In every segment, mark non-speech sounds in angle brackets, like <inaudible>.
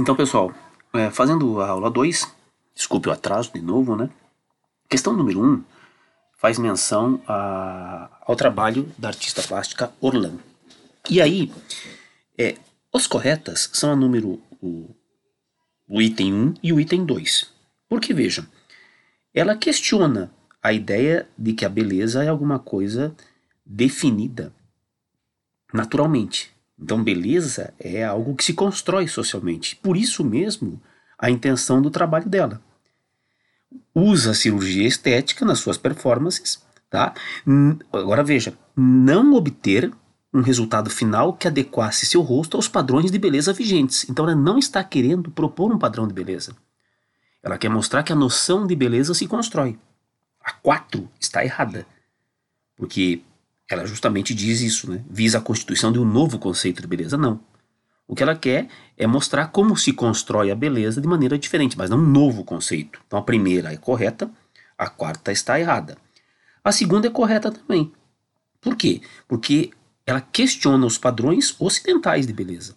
Então, pessoal, é, fazendo a aula 2, desculpe o atraso de novo, né? Questão número 1 um, faz menção a, ao trabalho da artista plástica Orlan. E aí, é, os corretas são a número o, o item 1 e o item 2. Porque vejam, ela questiona a ideia de que a beleza é alguma coisa definida naturalmente. Então, beleza é algo que se constrói socialmente. Por isso mesmo, a intenção do trabalho dela. Usa a cirurgia estética nas suas performances, tá? Agora veja, não obter um resultado final que adequasse seu rosto aos padrões de beleza vigentes. Então ela não está querendo propor um padrão de beleza. Ela quer mostrar que a noção de beleza se constrói. A 4 está errada. Porque ela justamente diz isso, né? Visa a constituição de um novo conceito de beleza. Não. O que ela quer é mostrar como se constrói a beleza de maneira diferente, mas não um novo conceito. Então a primeira é correta, a quarta está errada. A segunda é correta também. Por quê? Porque ela questiona os padrões ocidentais de beleza,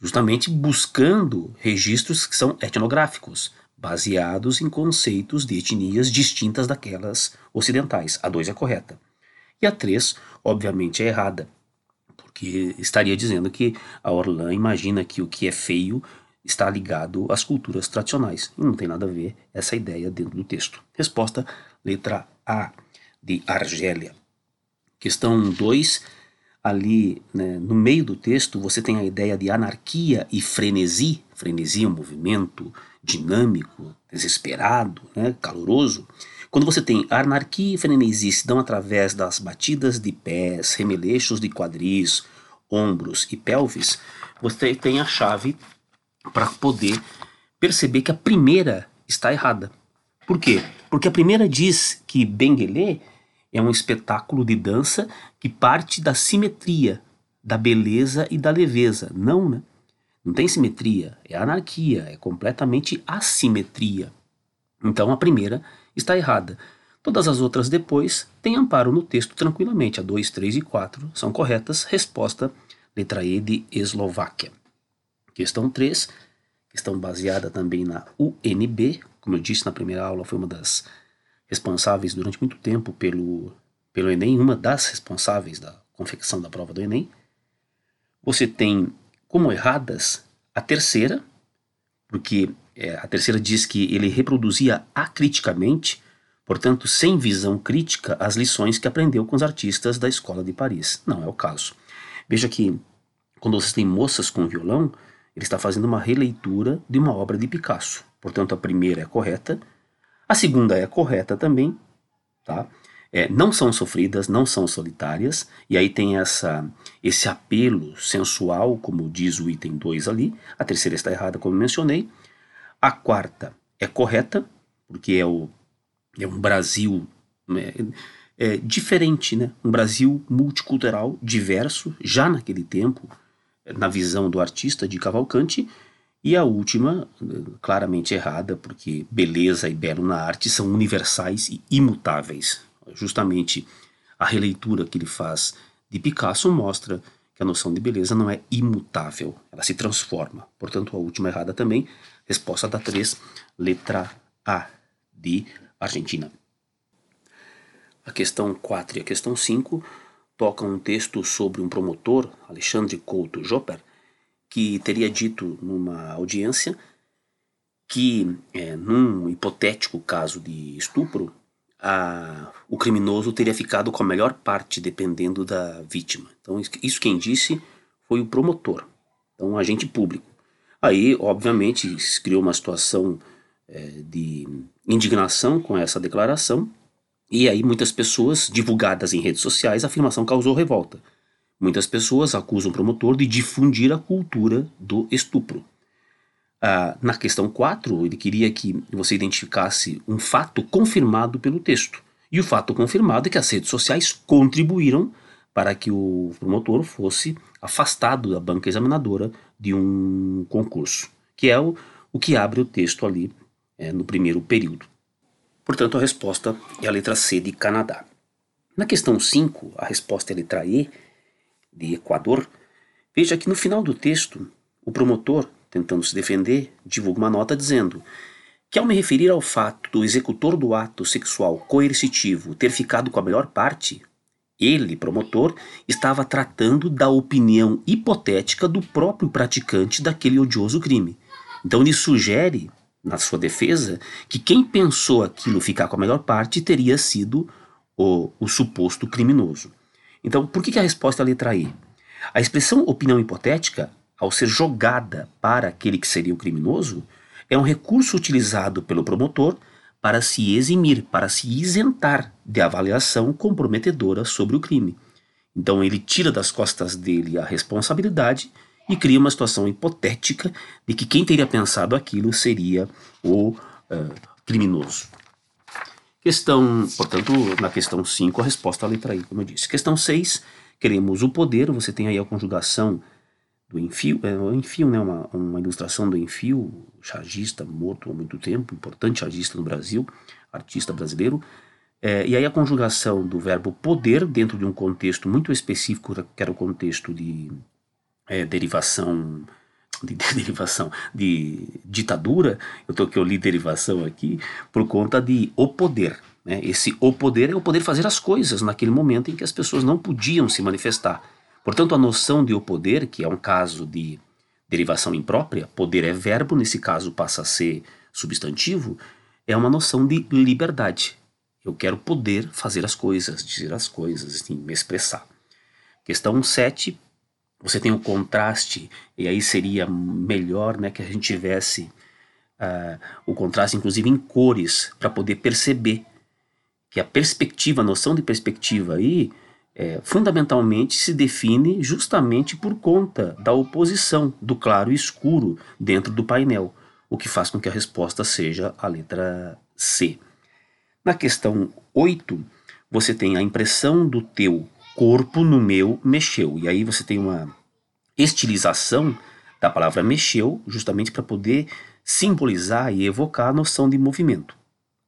justamente buscando registros que são etnográficos, baseados em conceitos de etnias distintas daquelas ocidentais. A 2 é correta. E a 3, obviamente, é errada, porque estaria dizendo que a Orlan imagina que o que é feio está ligado às culturas tradicionais. E não tem nada a ver essa ideia dentro do texto. Resposta, letra A, de Argélia. Questão 2 ali né, no meio do texto você tem a ideia de anarquia e frenesi. Frenesi é um movimento dinâmico, desesperado, né, caloroso. Quando você tem anarquia e frenesi se dão através das batidas de pés, remeleixos de quadris, ombros e pelvis, você tem a chave para poder perceber que a primeira está errada. Por quê? Porque a primeira diz que Benguelê é um espetáculo de dança que parte da simetria, da beleza e da leveza. Não, né? Não tem simetria, é anarquia, é completamente assimetria. Então a primeira está errada. Todas as outras depois têm amparo no texto tranquilamente. A 2, 3 e 4 são corretas. Resposta, letra E de Eslováquia. Questão 3, questão baseada também na UNB. Como eu disse na primeira aula, foi uma das responsáveis durante muito tempo pelo, pelo Enem, uma das responsáveis da confecção da prova do Enem. Você tem como erradas a terceira, porque é, a terceira diz que ele reproduzia acriticamente, portanto, sem visão crítica, as lições que aprendeu com os artistas da escola de Paris. Não é o caso. Veja que quando você tem moças com violão, ele está fazendo uma releitura de uma obra de Picasso. Portanto, a primeira é correta, a segunda é correta também, tá? É, não são sofridas, não são solitárias, e aí tem essa, esse apelo sensual, como diz o item 2 ali. A terceira está errada, como mencionei. A quarta é correta, porque é, o, é um Brasil é, é diferente, né? um Brasil multicultural, diverso, já naquele tempo, na visão do artista de Cavalcante, e a última, claramente errada, porque beleza e belo na arte são universais e imutáveis. Justamente a releitura que ele faz de Picasso mostra que a noção de beleza não é imutável, ela se transforma. Portanto, a última errada também. Resposta da 3, letra A, de Argentina. A questão 4 e a questão 5 tocam um texto sobre um promotor, Alexandre Couto Jopper, que teria dito numa audiência que, é, num hipotético caso de estupro, a, o criminoso teria ficado com a melhor parte dependendo da vítima. Então, isso quem disse foi o promotor, então um agente público. Aí, obviamente, se criou uma situação é, de indignação com essa declaração, e aí muitas pessoas, divulgadas em redes sociais, a afirmação causou revolta. Muitas pessoas acusam o promotor de difundir a cultura do estupro. Ah, na questão 4, ele queria que você identificasse um fato confirmado pelo texto. E o fato confirmado é que as redes sociais contribuíram para que o promotor fosse afastado da banca examinadora de um concurso, que é o, o que abre o texto ali é, no primeiro período. Portanto, a resposta é a letra C de Canadá. Na questão 5, a resposta é a letra E, de Equador, veja que no final do texto, o promotor tentando se defender, divulga uma nota dizendo que ao me referir ao fato do executor do ato sexual coercitivo ter ficado com a melhor parte, ele, promotor, estava tratando da opinião hipotética do próprio praticante daquele odioso crime. Então ele sugere, na sua defesa, que quem pensou aquilo ficar com a melhor parte teria sido o, o suposto criminoso. Então, por que, que a resposta é a letra E? A expressão opinião hipotética, ao ser jogada para aquele que seria o criminoso, é um recurso utilizado pelo promotor para se eximir, para se isentar de avaliação comprometedora sobre o crime. Então ele tira das costas dele a responsabilidade e cria uma situação hipotética de que quem teria pensado aquilo seria o uh, criminoso. Questão, portanto, na questão 5, a resposta à letra I, como eu disse. Questão 6, queremos o poder, você tem aí a conjugação do enfio, é, o enfio, né, uma, uma ilustração do enfio, chargista morto há muito tempo, importante chargista no Brasil, artista brasileiro, é, e aí a conjugação do verbo poder dentro de um contexto muito específico, que era o contexto de é, derivação de, de, <laughs> derivação de ditadura, eu tô que eu li derivação aqui por conta de o poder. Né? Esse o poder é o poder fazer as coisas naquele momento em que as pessoas não podiam se manifestar. Portanto, a noção de o poder, que é um caso de derivação imprópria, poder é verbo, nesse caso passa a ser substantivo, é uma noção de liberdade. Eu quero poder fazer as coisas, dizer as coisas, assim, me expressar. Questão 7, você tem o contraste, e aí seria melhor né, que a gente tivesse uh, o contraste, inclusive em cores, para poder perceber que a perspectiva, a noção de perspectiva aí, é, fundamentalmente se define justamente por conta da oposição do claro e escuro dentro do painel, o que faz com que a resposta seja a letra C. Na questão 8, você tem a impressão do teu corpo no meu mexeu, e aí você tem uma estilização da palavra mexeu, justamente para poder simbolizar e evocar a noção de movimento.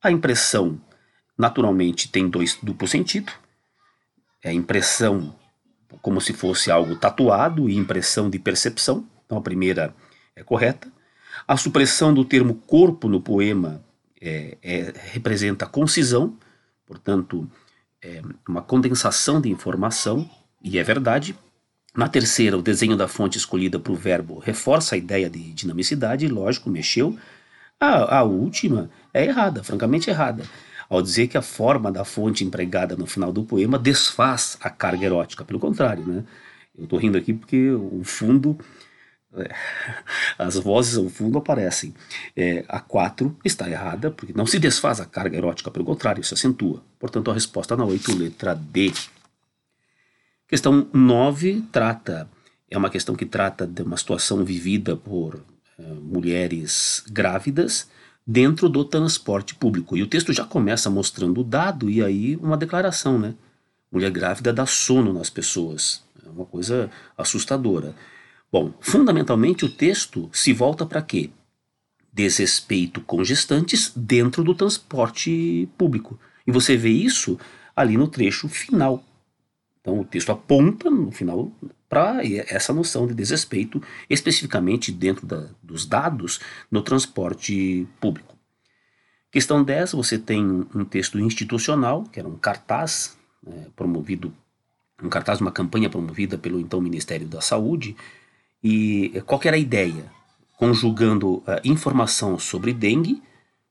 A impressão, naturalmente, tem dois duplo sentido, é impressão como se fosse algo tatuado e impressão de percepção. Então a primeira é correta. A supressão do termo corpo no poema é, é, representa concisão, portanto, é uma condensação de informação, e é verdade. Na terceira, o desenho da fonte escolhida para o verbo reforça a ideia de dinamicidade, lógico, mexeu. A, a última é errada, francamente errada ao dizer que a forma da fonte empregada no final do poema desfaz a carga erótica. Pelo contrário, né? Eu estou rindo aqui porque o fundo, é, <laughs> as vozes ao fundo aparecem. É, a 4 está errada, porque não se desfaz a carga erótica, pelo contrário, se acentua. Portanto, a resposta na 8, letra D. Questão 9 trata, é uma questão que trata de uma situação vivida por é, mulheres grávidas dentro do transporte público. E o texto já começa mostrando o dado e aí uma declaração, né? Mulher grávida dá sono nas pessoas. É uma coisa assustadora. Bom, fundamentalmente o texto se volta para quê? Desrespeito com gestantes dentro do transporte público. E você vê isso ali no trecho final. Então o texto aponta no final para essa noção de desrespeito, especificamente dentro da, dos dados no transporte público. Questão 10, você tem um texto institucional, que era um cartaz né, promovido, um cartaz, uma campanha promovida pelo então Ministério da Saúde, e qual era a ideia? Conjugando uh, informação sobre dengue,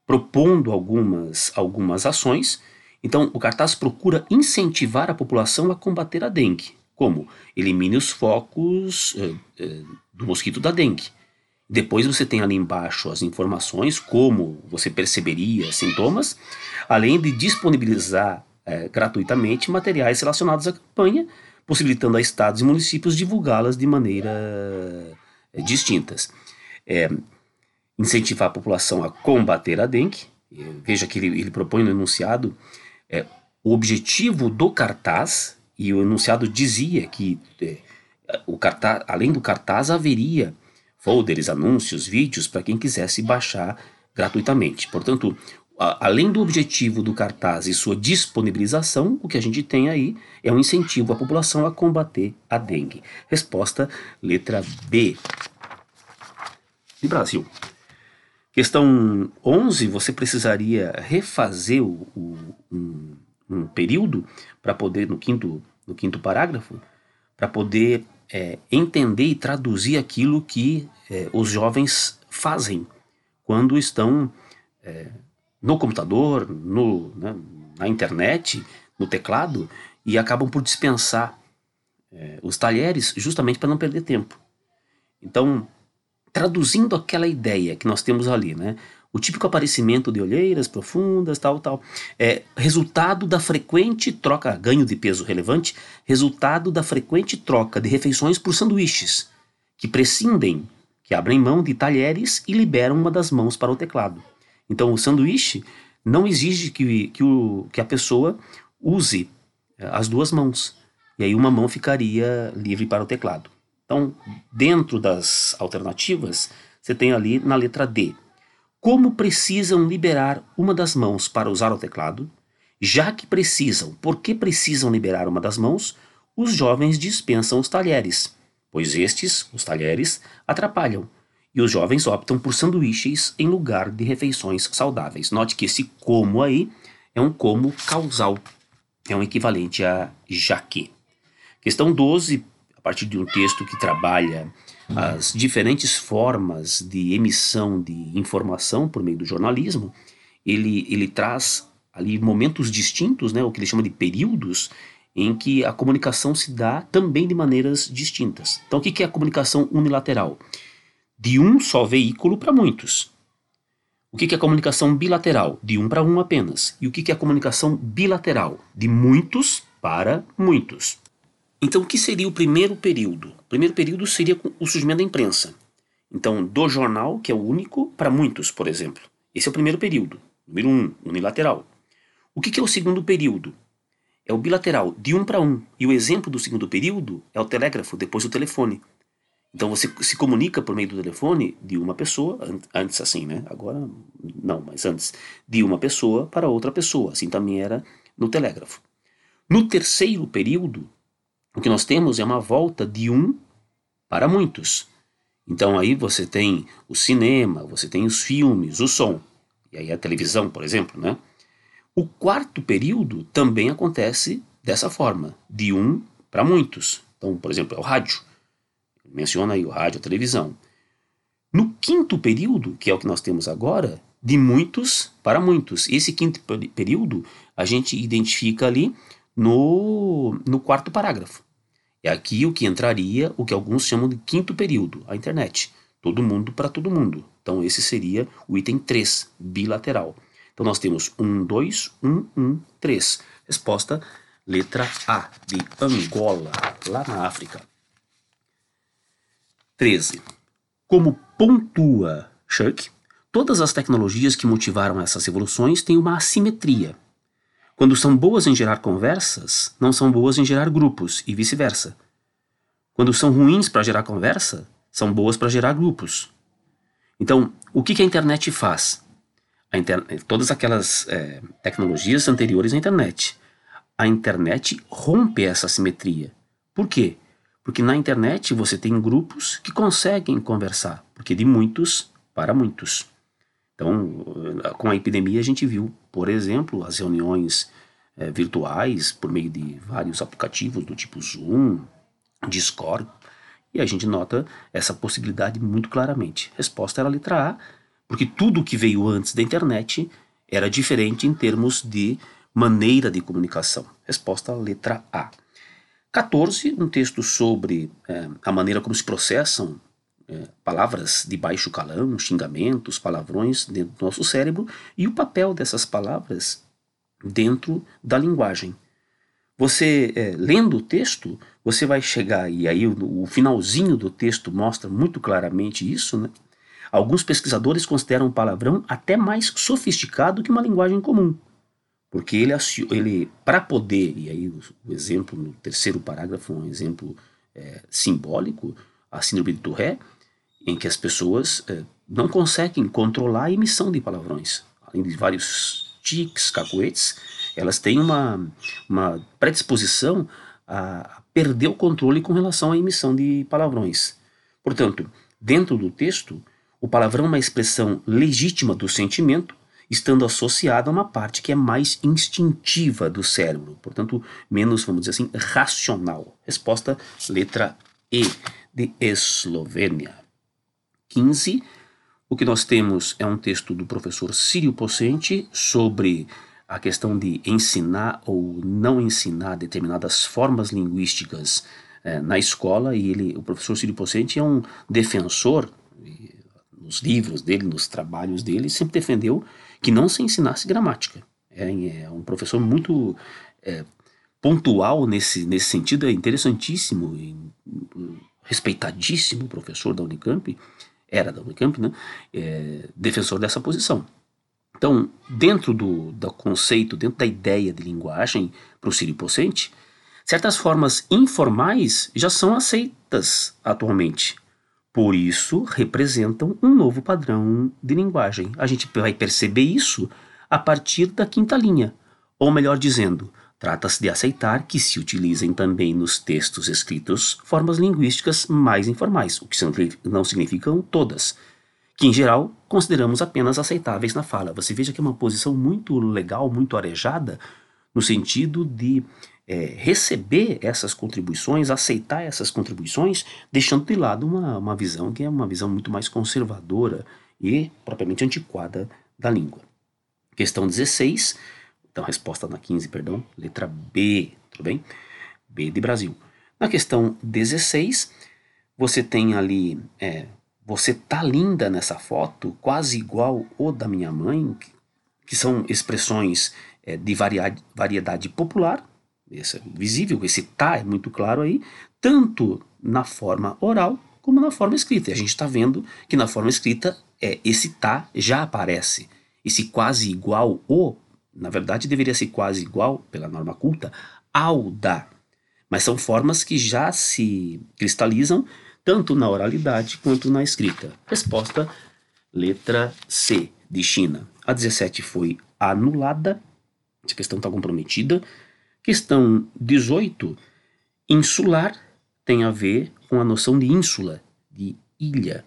propondo algumas, algumas ações. Então, o cartaz procura incentivar a população a combater a dengue. Como? Elimine os focos eh, eh, do mosquito da dengue. Depois você tem ali embaixo as informações, como você perceberia sintomas, além de disponibilizar eh, gratuitamente materiais relacionados à campanha, possibilitando a estados e municípios divulgá-las de maneira distintas. É, incentivar a população a combater a dengue. Veja que ele, ele propõe no enunciado é, o objetivo do cartaz e o enunciado dizia que é, o cartaz, além do cartaz haveria folders, anúncios, vídeos para quem quisesse baixar gratuitamente. Portanto, a, além do objetivo do cartaz e sua disponibilização, o que a gente tem aí é um incentivo à população a combater a dengue. Resposta letra B. de Brasil. Questão 11, você precisaria refazer o, o, um, um, período para poder, no quinto, no quinto parágrafo, para poder é, entender e traduzir aquilo que é, os jovens fazem quando estão é, no computador, no, né, na internet, no teclado, e acabam por dispensar é, os talheres justamente para não perder tempo. Então, traduzindo aquela ideia que nós temos ali, né? O típico aparecimento de olheiras profundas, tal, tal. É resultado da frequente troca, ganho de peso relevante, resultado da frequente troca de refeições por sanduíches, que prescindem, que abrem mão de talheres e liberam uma das mãos para o teclado. Então, o sanduíche não exige que, que, o, que a pessoa use eh, as duas mãos. E aí uma mão ficaria livre para o teclado. Então, dentro das alternativas, você tem ali na letra D. Como precisam liberar uma das mãos para usar o teclado? Já que precisam, por que precisam liberar uma das mãos? Os jovens dispensam os talheres, pois estes, os talheres, atrapalham. E os jovens optam por sanduíches em lugar de refeições saudáveis. Note que esse como aí é um como causal, é um equivalente a já que. Questão 12 partir de um texto que trabalha as diferentes formas de emissão de informação por meio do jornalismo, ele, ele traz ali momentos distintos, né, o que ele chama de períodos, em que a comunicação se dá também de maneiras distintas. Então, o que é a comunicação unilateral? De um só veículo para muitos. O que é a comunicação bilateral? De um para um apenas. E o que é a comunicação bilateral? De muitos para muitos. Então, o que seria o primeiro período? O primeiro período seria o surgimento da imprensa. Então, do jornal, que é o único, para muitos, por exemplo. Esse é o primeiro período. Número um, unilateral. O que, é o segundo período? É o bilateral, de um para um. E o exemplo do segundo período é o telégrafo, depois o telefone. Então você se comunica por meio do telefone de uma pessoa, antes assim, né? Agora não, mas antes, de uma pessoa para outra pessoa. Assim também era no telégrafo. No terceiro período, o que nós temos é uma volta de um para muitos. Então aí você tem o cinema, você tem os filmes, o som, e aí a televisão, por exemplo, né? O quarto período também acontece dessa forma, de um para muitos. Então, por exemplo, é o rádio. Menciona aí o rádio, a televisão. No quinto período, que é o que nós temos agora, de muitos para muitos. Esse quinto período a gente identifica ali no, no quarto parágrafo. É aqui o que entraria o que alguns chamam de quinto período, a internet. Todo mundo para todo mundo. Então esse seria o item 3, bilateral. Então nós temos 1, 2, 1, 1, 3. Resposta, letra A, de Angola, lá na África. 13. Como pontua Shirk, todas as tecnologias que motivaram essas revoluções têm uma assimetria quando são boas em gerar conversas, não são boas em gerar grupos e vice-versa. Quando são ruins para gerar conversa, são boas para gerar grupos. Então, o que, que a internet faz? A todas aquelas é, tecnologias anteriores à internet. A internet rompe essa simetria. Por quê? Porque na internet você tem grupos que conseguem conversar, porque de muitos para muitos. Então, com a epidemia, a gente viu, por exemplo, as reuniões é, virtuais por meio de vários aplicativos do tipo Zoom, Discord, e a gente nota essa possibilidade muito claramente. Resposta era a letra A, porque tudo que veio antes da internet era diferente em termos de maneira de comunicação. Resposta letra A. 14, um texto sobre é, a maneira como se processam é, palavras de baixo calão, xingamentos, palavrões dentro do nosso cérebro e o papel dessas palavras dentro da linguagem. Você, é, lendo o texto, você vai chegar, e aí o, o, finalzinho do texto mostra muito claramente isso, né? Alguns pesquisadores consideram o palavrão até mais sofisticado que uma linguagem comum, porque ele, ele para poder, e aí o, exemplo no terceiro parágrafo é um exemplo é, simbólico, a síndrome de Tourette, em que as pessoas é, não conseguem controlar a emissão de palavrões. Além de vários tics, cacuetes, elas têm uma, uma predisposição a perder o controle com relação à emissão de palavrões. Portanto, dentro do texto, O palavrão é uma expressão legítima do sentimento, estando associada a uma parte que é mais instintiva do cérebro, portanto, menos, vamos dizer assim, racional. Resposta letra E, de Eslovênia. 15. O que nós temos é um texto do professor Sírio Pocente sobre a questão de ensinar ou não ensinar determinadas formas linguísticas eh, na escola e ele, o professor Sírio Pocente é um defensor nos livros dele, nos trabalhos dele, sempre defendeu que não se ensinasse gramática. É, é um professor muito é, pontual nesse, nesse sentido, é interessantíssimo, e, respeitadíssimo professor da Unicamp, era da Unicamp, né? É, defensor dessa posição. Então, dentro do, do conceito, dentro da ideia de linguagem para o Sírio Pocente, certas formas informais já são aceitas atualmente. Por isso, representam um novo padrão de linguagem. A gente vai perceber isso a partir da quinta linha. Ou melhor dizendo, trata-se de aceitar que se utilizem também nos textos escritos formas linguísticas mais informais, o que não significam todas, que em geral consideramos apenas aceitáveis na fala. Você veja que é uma posição muito legal, muito arejada, no sentido de é, receber essas contribuições, aceitar essas contribuições, deixando de lado uma, uma visão que é uma visão muito mais conservadora e propriamente antiquada da língua. Questão 16, então resposta na 15, perdão, letra B, tudo bem? B de Brasil. Na questão 16, você tem ali, é, você tá linda nessa foto, quase igual o da minha mãe, que, são expressões é, de variedade popular, esse é visível, esse tá é muito claro aí, tanto na forma oral como na forma escrita. E a gente está vendo que na forma escrita é, esse tá já aparece. Esse quase igual o, na verdade deveria ser quase igual, pela norma culta, ao da. Mas são formas que já se cristalizam tanto na oralidade quanto na escrita. Resposta, letra C, de China. A 17 foi anulada, essa questão está comprometida. Questão 18. Insular tem a ver com a noção de ínsula, de ilha.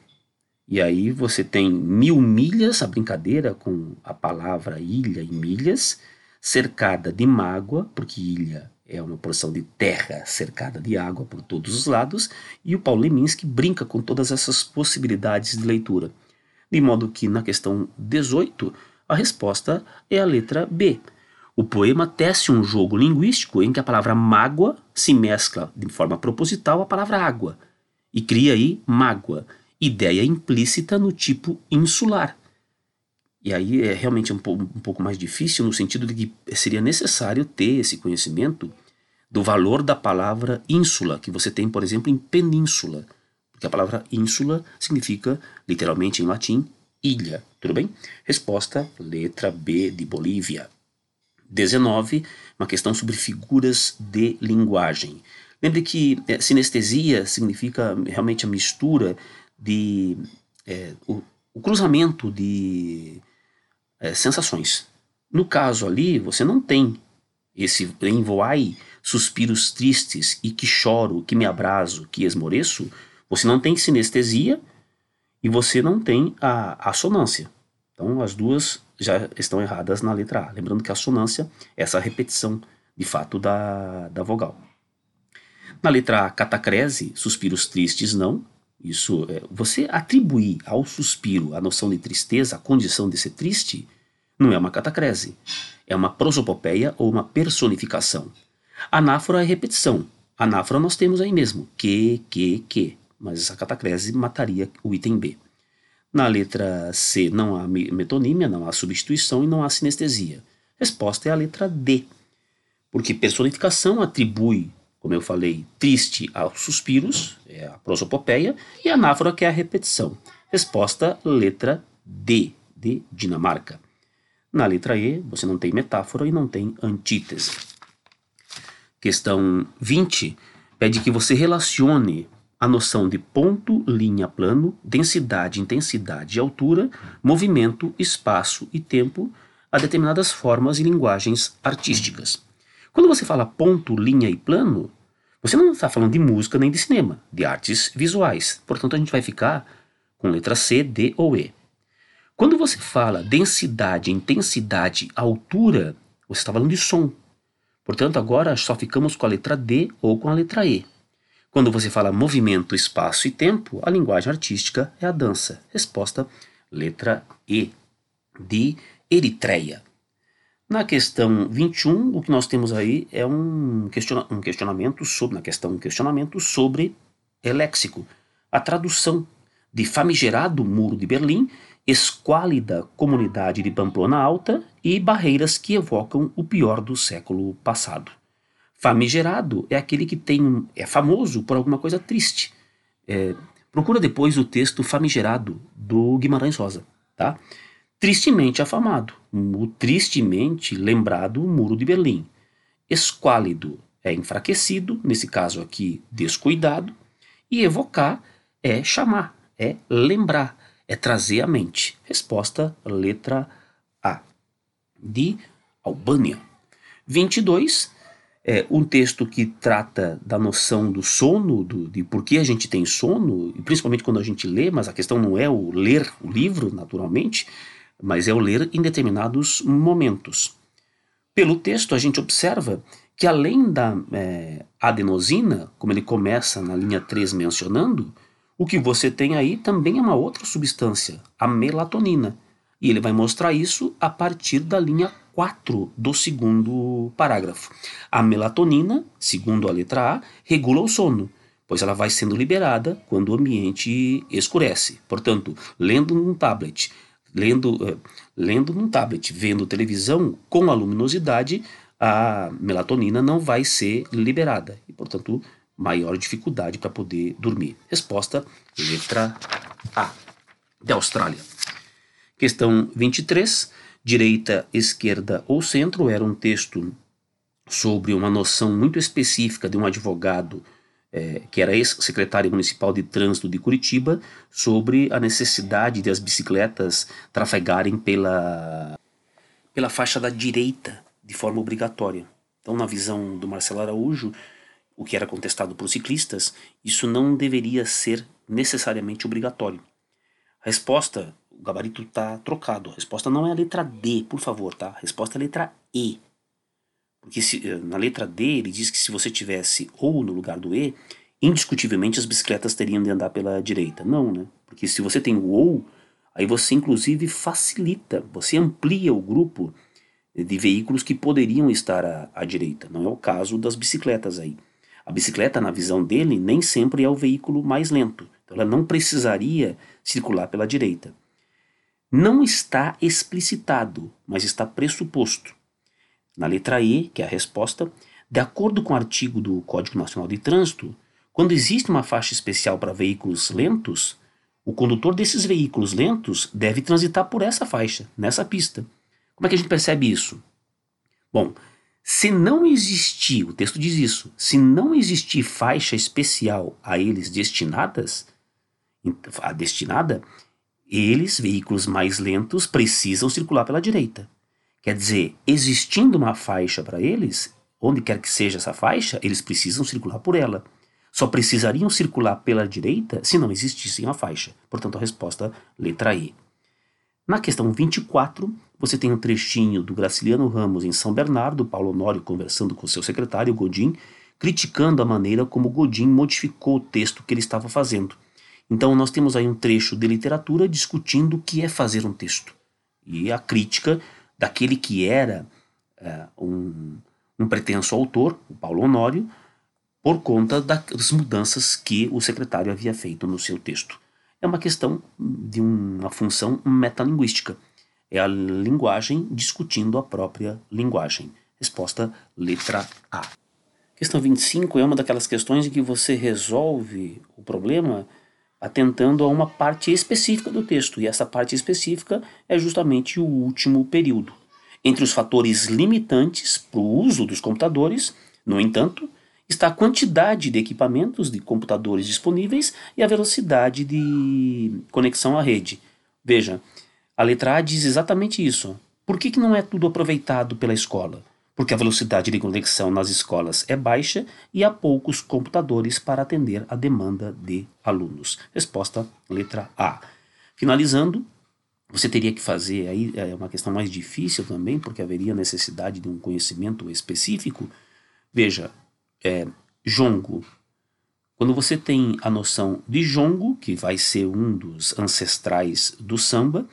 E aí você tem mil milhas, a brincadeira com a palavra ilha e milhas, cercada de mágoa, porque ilha é uma porção de terra cercada de água por todos os lados, e o Paulo Leminski brinca com todas essas possibilidades de leitura. De modo que na questão 18, a resposta é a letra B. O poema tece um jogo linguístico em que a palavra mágoa se mescla de forma proposital à palavra água e cria aí mágoa, ideia implícita no tipo insular. E aí é realmente um, pouco, um pouco mais difícil no sentido de que seria necessário ter esse conhecimento do valor da palavra ínsula, que você tem, por exemplo, em península, porque a palavra ínsula significa, literalmente em latim, ilha. Tudo bem? Resposta: letra B de Bolívia. 19, uma questão sobre figuras de linguagem. Lembre que é, sinestesia significa realmente a mistura de. É, o, o, cruzamento de é, sensações. No caso ali, você não tem esse envoai suspiros tristes e que choro, que me abraso, que esmoreço. Você não tem sinestesia e você não tem a assonância. Então, as duas já estão erradas na letra A. Lembrando que a assonância é essa repetição, de fato, da, da vogal. Na letra A, catacrese, suspiros tristes, não. Isso, é, você atribuir ao suspiro a noção de tristeza, a condição de ser triste, não é uma catacrese. É uma prosopopeia ou uma personificação. Anáfora é repetição. Anáfora nós temos aí mesmo, que, que, que. Mas essa catacrese mataria o item B. Na letra C não há metonímia, não há substituição e não há sinestesia. Resposta é a letra D, porque personificação atribui, como eu falei, triste aos suspiros, é a prosopopeia, e anáfora que é a repetição. Resposta letra D, de Dinamarca. Na letra E, você não tem metáfora e não tem antítese. Questão 20 pede que você relacione a noção de ponto, linha, plano, densidade, intensidade e altura, movimento, espaço e tempo a determinadas formas e linguagens artísticas. Quando você fala ponto, linha e plano, você não está falando de música nem de cinema, de artes visuais. Portanto, a gente vai ficar com letra C, D ou E. Quando você fala densidade, intensidade, altura, você está falando de som. Portanto, agora só ficamos com a letra D ou com a letra E. Quando você fala movimento, espaço e tempo, a linguagem artística é a dança. Resposta, letra E, de Eritreia. Na questão 21, o que nós temos aí é um, questiona um questionamento sobre, na questão um questionamento sobre é léxico, a tradução de famigerado muro de Berlim, esquálida comunidade de Pamplona Alta e barreiras que evocam o pior do século passado. Famigerado é aquele que tem é famoso por alguma coisa triste. É, procura depois o texto famigerado do Guimarães Rosa, tá? Tristemente afamado, o tristemente lembrado Muro de Berlim. Esquálido é enfraquecido, nesse caso aqui descuidado, e evocar é chamar, é lembrar, é trazer à mente. Resposta letra A. De Albânia. 22 é um texto que trata da noção do sono, do, de por que a gente tem sono, e principalmente quando a gente lê, mas a questão não é o ler o livro, naturalmente, mas é o ler em determinados momentos. Pelo texto, a gente observa que além da é, adenosina, como ele começa na linha 3 mencionando, o que você tem aí também é uma outra substância, a melatonina. E ele vai mostrar isso a partir da linha 4 do segundo parágrafo. A melatonina, segundo a letra A, regula o sono, pois ela vai sendo liberada quando o ambiente escurece. Portanto, lendo num tablet, lendo, uh, lendo num tablet, vendo televisão com a luminosidade, a melatonina não vai ser liberada e, portanto, maior dificuldade para poder dormir. Resposta: letra A. Da Austrália. Questão 23. Direita, esquerda ou centro era um texto sobre uma noção muito específica de um advogado é, que era ex-secretário municipal de trânsito de Curitiba, sobre a necessidade de as bicicletas trafegarem pela, pela faixa da direita de forma obrigatória. Então, na visão do Marcelo Araújo, o que era contestado por ciclistas, isso não deveria ser necessariamente obrigatório. A resposta, o gabarito está trocado. A resposta não é a letra D, por favor, tá? A resposta é a letra E. Porque se, eh, na letra D ele diz que se você tivesse ou no lugar do E, indiscutivelmente as bicicletas teriam de andar pela direita. Não, né? Porque se você tem o ou, aí você inclusive facilita, você amplia o grupo de veículos que poderiam estar à, à direita. Não é o caso das bicicletas aí. A bicicleta, na visão dele, nem sempre é o veículo mais lento. Então ela não precisaria circular pela direita. Não está explicitado, mas está pressuposto. Na letra E, que é a resposta, de acordo com o artigo do Código Nacional de Trânsito, quando existe uma faixa especial para veículos lentos, o condutor desses veículos lentos deve transitar por essa faixa, nessa pista. Como é que a gente percebe isso? Bom, se não existir, o texto diz isso, se não existir faixa especial a eles destinadas, a destinada, eles, veículos mais lentos, precisam circular pela direita. Quer dizer, existindo uma faixa para eles, onde quer que seja essa faixa, eles precisam circular por ela. Só precisariam circular pela direita se não existisse uma faixa. Portanto, a resposta letra E. Na questão 24, você tem um trechinho do Graciliano Ramos em São Bernardo, Paulo Honório conversando com seu secretário Godin, criticando a maneira como Godin modificou o texto que ele estava fazendo. Então nós temos aí um trecho de literatura discutindo o que é fazer um texto. E a crítica daquele que era é, um, um pretenso autor, o Paulo Honório, por conta das mudanças que o secretário havia feito no seu texto. É uma questão de uma função metalinguística. É a linguagem discutindo a própria linguagem. Resposta letra A. Questão 25 é uma daquelas questões em que você resolve o problema atentando a uma parte específica do texto, e essa parte específica é justamente o último período. Entre os fatores limitantes para o uso dos computadores, no entanto, está a quantidade de equipamentos de computadores disponíveis e a velocidade de conexão à rede. Veja, a letra A diz exatamente isso. Por que, que não é tudo aproveitado pela escola? Porque a velocidade de conexão nas escolas é baixa e há poucos computadores para atender a demanda de alunos. Resposta letra A. Finalizando, você teria que fazer aí é uma questão mais difícil também, porque haveria necessidade de um conhecimento específico. Veja, é, jongo. Quando você tem a noção de jongo, que vai ser um dos ancestrais do samba,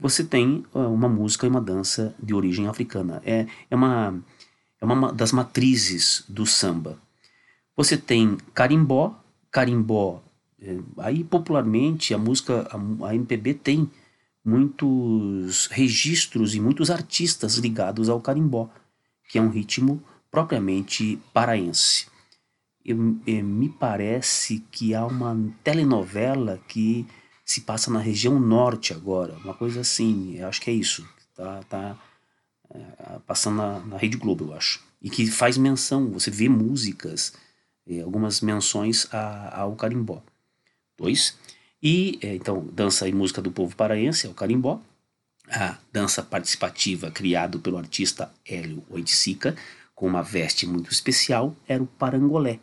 você tem uh, uma música e uma dança de origem africana. É, é, uma, é uma das matrizes do samba. Você tem carimbó, carimbó, é, aí popularmente a música, a, a MPB tem muitos registros e muitos artistas ligados ao carimbó, que é um ritmo propriamente paraense. Eu, eu, me parece que há uma telenovela que se passa na região norte agora, uma coisa assim, eu acho que é isso, tá, tá é, passando na, na, Rede Globo, eu acho, e que faz menção, você vê músicas, é, algumas menções a, ao carimbó. Dois, e é, então dança e música do povo paraense é o carimbó, a dança participativa criado pelo artista Hélio Oiticica, com uma veste muito especial, era o parangolé.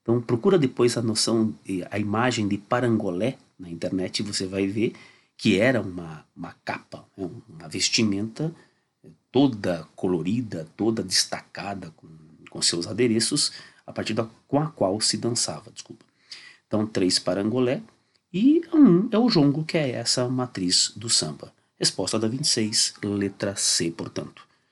Então procura depois a noção, a imagem de parangolé na internet você vai ver que era uma, uma capa, né, uma vestimenta toda colorida, toda destacada com, com seus adereços, a partir da com a qual se dançava, desculpa. Então, três parangolé e um é o jongo, que é essa matriz do samba. Resposta da 26, letra C, portanto.